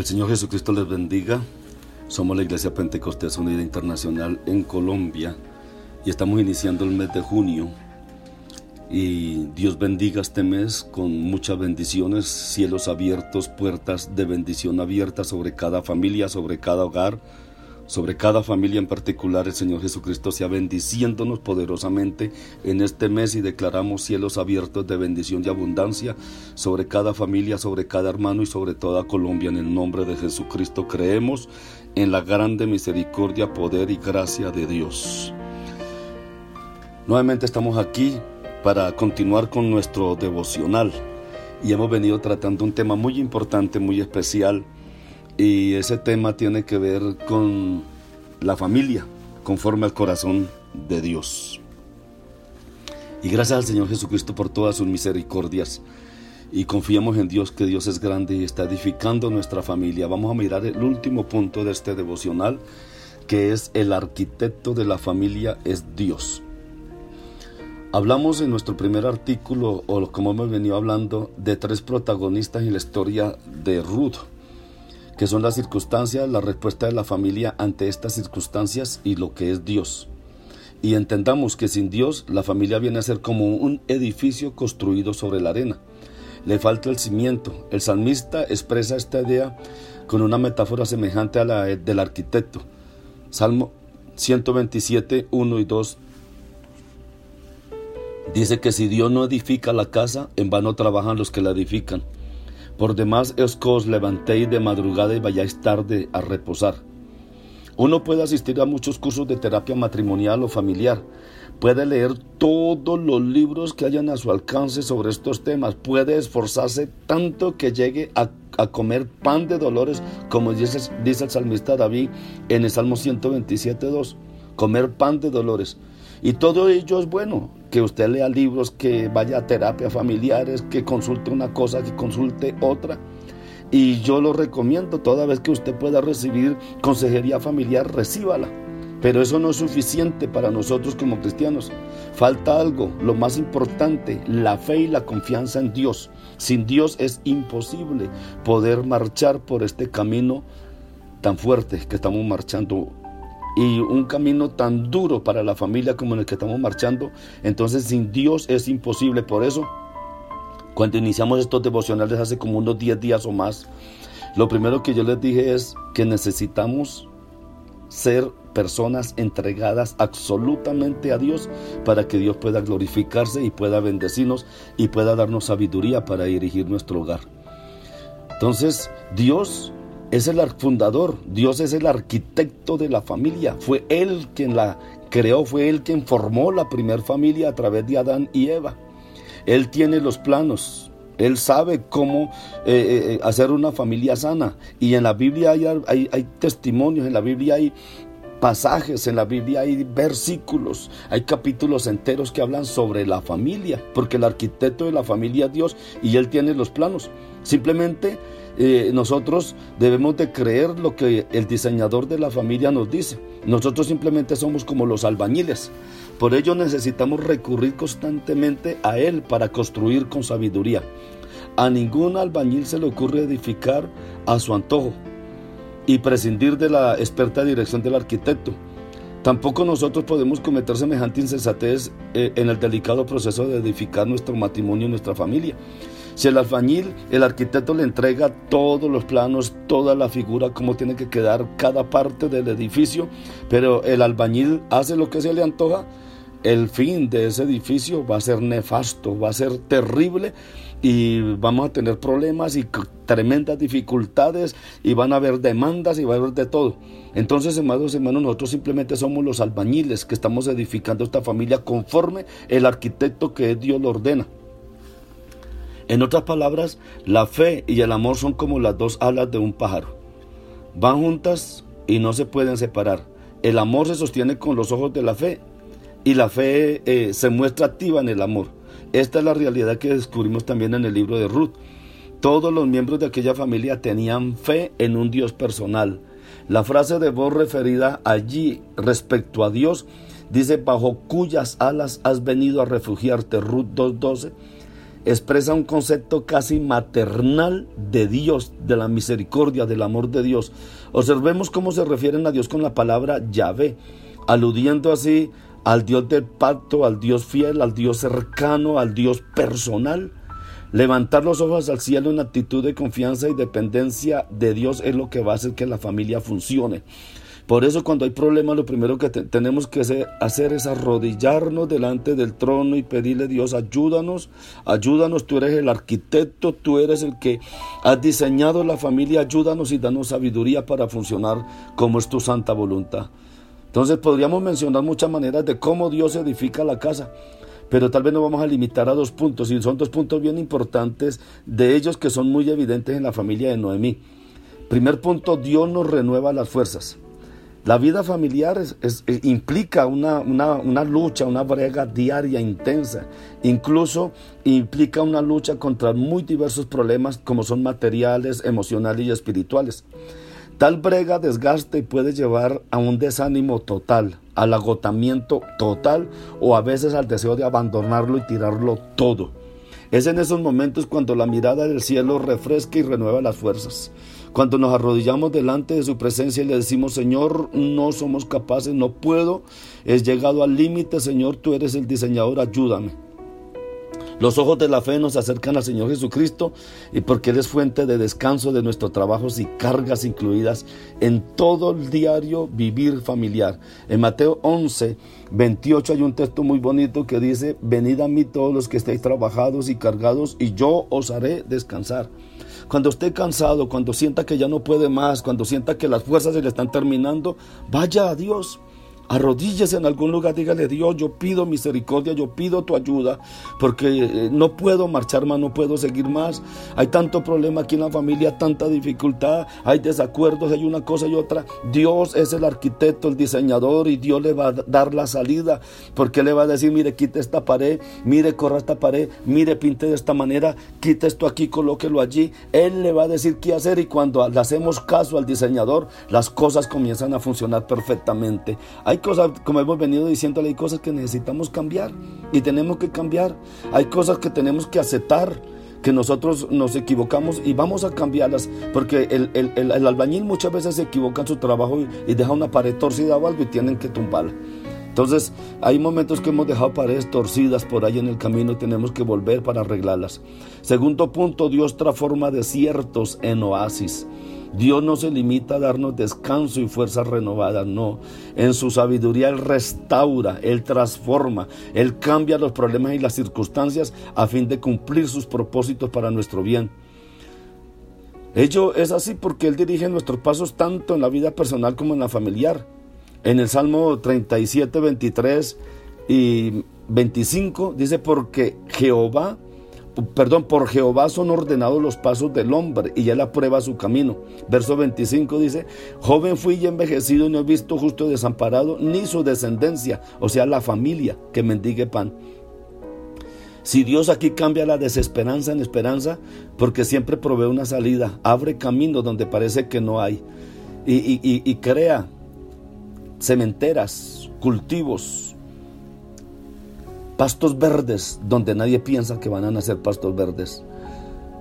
El Señor Jesucristo les bendiga. Somos la Iglesia Pentecostés Unida Internacional en Colombia y estamos iniciando el mes de junio. Y Dios bendiga este mes con muchas bendiciones, cielos abiertos, puertas de bendición abiertas sobre cada familia, sobre cada hogar, sobre cada familia en particular, el Señor Jesucristo sea bendiciéndonos poderosamente en este mes y declaramos cielos abiertos de bendición y abundancia sobre cada familia, sobre cada hermano y sobre toda Colombia. En el nombre de Jesucristo creemos en la grande misericordia, poder y gracia de Dios. Nuevamente estamos aquí para continuar con nuestro devocional y hemos venido tratando un tema muy importante, muy especial y ese tema tiene que ver con la familia, conforme al corazón de Dios. Y gracias al Señor Jesucristo por todas sus misericordias. Y confiamos en Dios que Dios es grande y está edificando nuestra familia. Vamos a mirar el último punto de este devocional, que es el arquitecto de la familia es Dios. Hablamos en nuestro primer artículo, o como hemos venido hablando, de tres protagonistas en la historia de Ruth que son las circunstancias, la respuesta de la familia ante estas circunstancias y lo que es Dios. Y entendamos que sin Dios la familia viene a ser como un edificio construido sobre la arena. Le falta el cimiento. El salmista expresa esta idea con una metáfora semejante a la del arquitecto. Salmo 127, 1 y 2 dice que si Dios no edifica la casa, en vano trabajan los que la edifican. Por demás es que os levantéis de madrugada y vayáis tarde a reposar. Uno puede asistir a muchos cursos de terapia matrimonial o familiar. Puede leer todos los libros que hayan a su alcance sobre estos temas. Puede esforzarse tanto que llegue a, comer pan de dolores, como dice, dice el salmista David en el Salmo 127.2. Comer pan de dolores. Y todo ello es bueno, que usted lea libros, que vaya a terapia familiares, que consulte una cosa, que consulte otra. Y yo lo recomiendo, toda vez que usted pueda recibir consejería familiar, recíbala. Pero eso no es suficiente para nosotros como cristianos. Falta algo, lo más importante, la fe y la confianza en Dios. Sin Dios es imposible poder marchar por este camino tan fuerte que estamos marchando y un camino tan duro para la familia como en el que estamos marchando, entonces sin Dios es imposible. Por eso, cuando iniciamos estos devocionales hace como unos 10 días o más, lo primero que yo les dije es que necesitamos ser personas entregadas absolutamente a Dios para que Dios pueda glorificarse y pueda bendecirnos y pueda darnos sabiduría para dirigir nuestro hogar. Entonces, Dios es el fundador, Dios es el arquitecto de la familia, fue Él quien la creó, fue Él quien formó la primer familia a través de Adán y Eva. Él tiene los planos, Él sabe cómo eh, eh, eh, hacer una familia sana. Y en la Biblia hay, hay testimonios, en la Biblia hay pasajes en la Biblia, hay versículos, hay capítulos enteros que hablan sobre la familia, porque el arquitecto de la familia es Dios y Él tiene los planos. Simplemente eh, nosotros debemos de creer lo que el diseñador de la familia nos dice. Nosotros simplemente somos como los albañiles. Por ello necesitamos recurrir constantemente a Él para construir con sabiduría. A ningún albañil se le ocurre edificar a su antojo y prescindir de la experta dirección del arquitecto. Tampoco nosotros podemos cometer semejante insensatez eh, en el delicado proceso de edificar nuestro matrimonio y nuestra familia. Si el albañil, el arquitecto le entrega todos los planos, toda la figura, cómo tiene que quedar cada parte del edificio, pero el albañil hace lo que se le antoja, el fin de ese edificio va a ser nefasto, va a ser terrible y vamos a tener problemas y tremendas dificultades y van a haber demandas y va a haber de todo. Entonces, hermanos, hermanos, nosotros simplemente somos los albañiles que estamos edificando esta familia conforme el arquitecto que Dios lo ordena. En otras palabras, la fe y el amor son como las dos alas de un pájaro. Van juntas y no se pueden separar. El amor se sostiene con los ojos de la fe y la fe eh, se muestra activa en el amor. Esta es la realidad que descubrimos también en el libro de Ruth. Todos los miembros de aquella familia tenían fe en un Dios personal. La frase de voz referida allí respecto a Dios dice, bajo cuyas alas has venido a refugiarte, Ruth 2.12, expresa un concepto casi maternal de Dios, de la misericordia, del amor de Dios. Observemos cómo se refieren a Dios con la palabra Yahvé, aludiendo así al Dios del pacto, al Dios fiel, al Dios cercano, al Dios personal. Levantar los ojos al cielo en actitud de confianza y dependencia de Dios es lo que va a hacer que la familia funcione. Por eso cuando hay problemas lo primero que tenemos que hacer es arrodillarnos delante del trono y pedirle a Dios, ayúdanos, ayúdanos, tú eres el arquitecto, tú eres el que has diseñado la familia, ayúdanos y danos sabiduría para funcionar como es tu santa voluntad. Entonces podríamos mencionar muchas maneras de cómo Dios edifica la casa, pero tal vez nos vamos a limitar a dos puntos, y son dos puntos bien importantes de ellos que son muy evidentes en la familia de Noemí. Primer punto, Dios nos renueva las fuerzas. La vida familiar eh, implica una, una, lucha, una brega diaria intensa. Incluso implica una lucha contra muy diversos problemas como son materiales, emocionales y espirituales. Tal brega desgaste y puede llevar a un desánimo total, al agotamiento total o a veces al deseo de abandonarlo y tirarlo todo. Es en esos momentos cuando la mirada del cielo refresca y renueva las fuerzas. Cuando nos arrodillamos delante de su presencia y le decimos, Señor, no somos capaces, no puedo, es llegado al límite, Señor, tú eres el diseñador, ayúdame. Los ojos de la fe nos acercan al Señor Jesucristo y porque Él es fuente de descanso de nuestros trabajos y cargas incluidas en todo el diario vivir familiar. En Mateo 11, 28 hay un texto muy bonito que dice, venid a mí todos los que estéis trabajados y cargados y yo os haré descansar. Cuando esté cansado, cuando sienta que ya no puede más, cuando sienta que las fuerzas se le están terminando, vaya a Dios Arrodíllese en algún lugar, dígale, Dios, yo pido misericordia, yo pido tu ayuda, porque eh, no puedo marchar más, no puedo seguir más. Hay tanto problema aquí en la familia, tanta dificultad, hay desacuerdos, hay una cosa y otra. Dios es el arquitecto, el diseñador, y Dios le va a dar la salida, porque le va a decir, mire, quite esta pared, mire, corra esta pared, mire, pinte de esta manera, quite esto aquí, colóquelo allí. Él le va a decir qué hacer, y cuando le hacemos caso al diseñador, las cosas comienzan a funcionar perfectamente. Hay cosas, como hemos venido diciendo, hay cosas que necesitamos cambiar y tenemos que cambiar. Hay cosas que tenemos que aceptar que nosotros nos equivocamos y vamos a cambiarlas, porque el, albañil muchas veces se equivoca en su trabajo y, deja una pared torcida o algo y tienen que tumbarla. Entonces, hay momentos que hemos dejado paredes torcidas por ahí en el camino y tenemos que volver para arreglarlas. Segundo punto, Dios transforma desiertos en oasis. Dios no se limita a darnos descanso y fuerzas renovadas, no. En su sabiduría Él restaura, Él transforma, Él cambia los problemas y las circunstancias a fin de cumplir sus propósitos para nuestro bien. Ello es así porque Él dirige nuestros pasos tanto en la vida personal como en la familiar. En el Salmo 37, 23 y 25 dice, porque Jehová perdón, por Jehová son ordenados los pasos del hombre y él aprueba su camino. Verso 25 dice, joven fui y envejecido y no he visto justo desamparado ni su descendencia, o sea, la familia que mendigue pan. Si Dios aquí cambia la desesperanza en esperanza, porque siempre provee una salida, abre camino donde parece que no hay, y crea cementeras, cultivos, pastos verdes donde nadie piensa que van a nacer pastos verdes.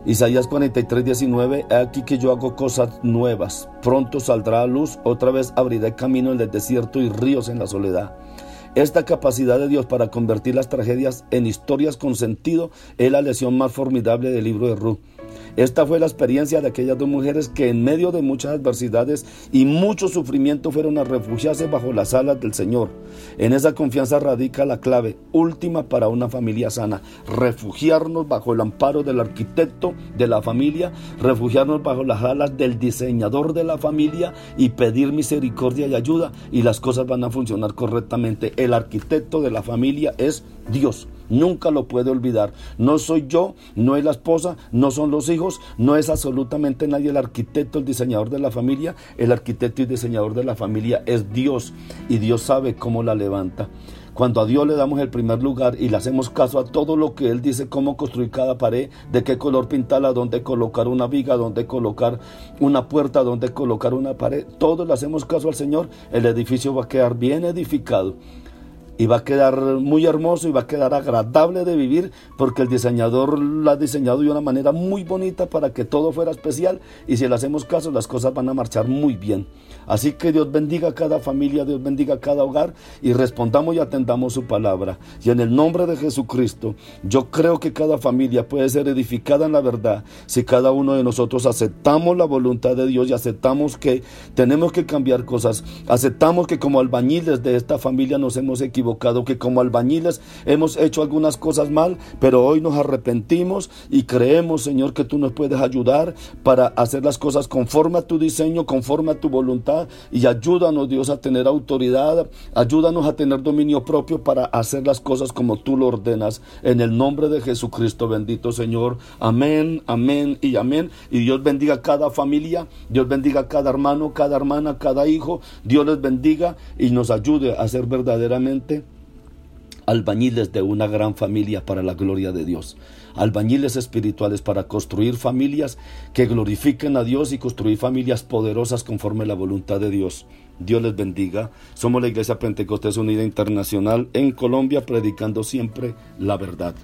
Isaías 43, 19, he aquí que yo hago cosas nuevas, pronto saldrá a luz, otra vez abriré camino en el desierto y ríos en la soledad. Esta capacidad de Dios para convertir las tragedias en historias con sentido es la lección más formidable del libro de Ruth. Esta fue la experiencia de aquellas dos mujeres que en medio de muchas adversidades y mucho sufrimiento fueron a refugiarse bajo las alas del Señor. En esa confianza radica la clave última para una familia sana. Refugiarnos bajo el amparo del arquitecto de la familia, refugiarnos bajo las alas del diseñador de la familia y pedir misericordia y ayuda y las cosas van a funcionar correctamente. El arquitecto de la familia es Dios. Nunca lo puede olvidar. No soy yo, no es la esposa, no son los hijos, no es absolutamente nadie el arquitecto, el diseñador de la familia. El arquitecto y diseñador de la familia es Dios y Dios sabe cómo la levanta. Cuando a Dios le damos el primer lugar y le hacemos caso a todo lo que Él dice, cómo construir cada pared, de qué color pintarla, dónde colocar una viga, dónde colocar una puerta, dónde colocar una pared, todos le hacemos caso al Señor, el edificio va a quedar bien edificado y va a quedar muy hermoso y va a quedar agradable de vivir porque el diseñador lo ha diseñado de una manera muy bonita para que todo fuera especial y si le hacemos caso las cosas van a marchar muy bien. Así que Dios bendiga a cada familia, Dios bendiga a cada hogar y respondamos y atendamos su palabra. Y en el nombre de Jesucristo, yo creo que cada familia puede ser edificada en la verdad si cada uno de nosotros aceptamos la voluntad de Dios y aceptamos que tenemos que cambiar cosas, aceptamos que como albañiles de esta familia nos hemos que como albañiles hemos hecho algunas cosas mal, pero hoy nos arrepentimos y creemos, Señor, que tú nos puedes ayudar para hacer las cosas conforme a tu diseño, conforme a tu voluntad y ayúdanos Dios a tener autoridad, ayúdanos a tener dominio propio para hacer las cosas como tú lo ordenas. En el nombre de Jesucristo bendito Señor. Amén, amén y amén. Y Dios bendiga a cada familia, Dios bendiga a cada hermano, cada hermana, cada hijo. Dios les bendiga y nos ayude a ser verdaderamente albañiles de una gran familia para la gloria de Dios. Albañiles espirituales para construir familias que glorifiquen a Dios y construir familias poderosas conforme la voluntad de Dios. Dios les bendiga. Somos la Iglesia Pentecostés Unida Internacional en Colombia predicando siempre la verdad.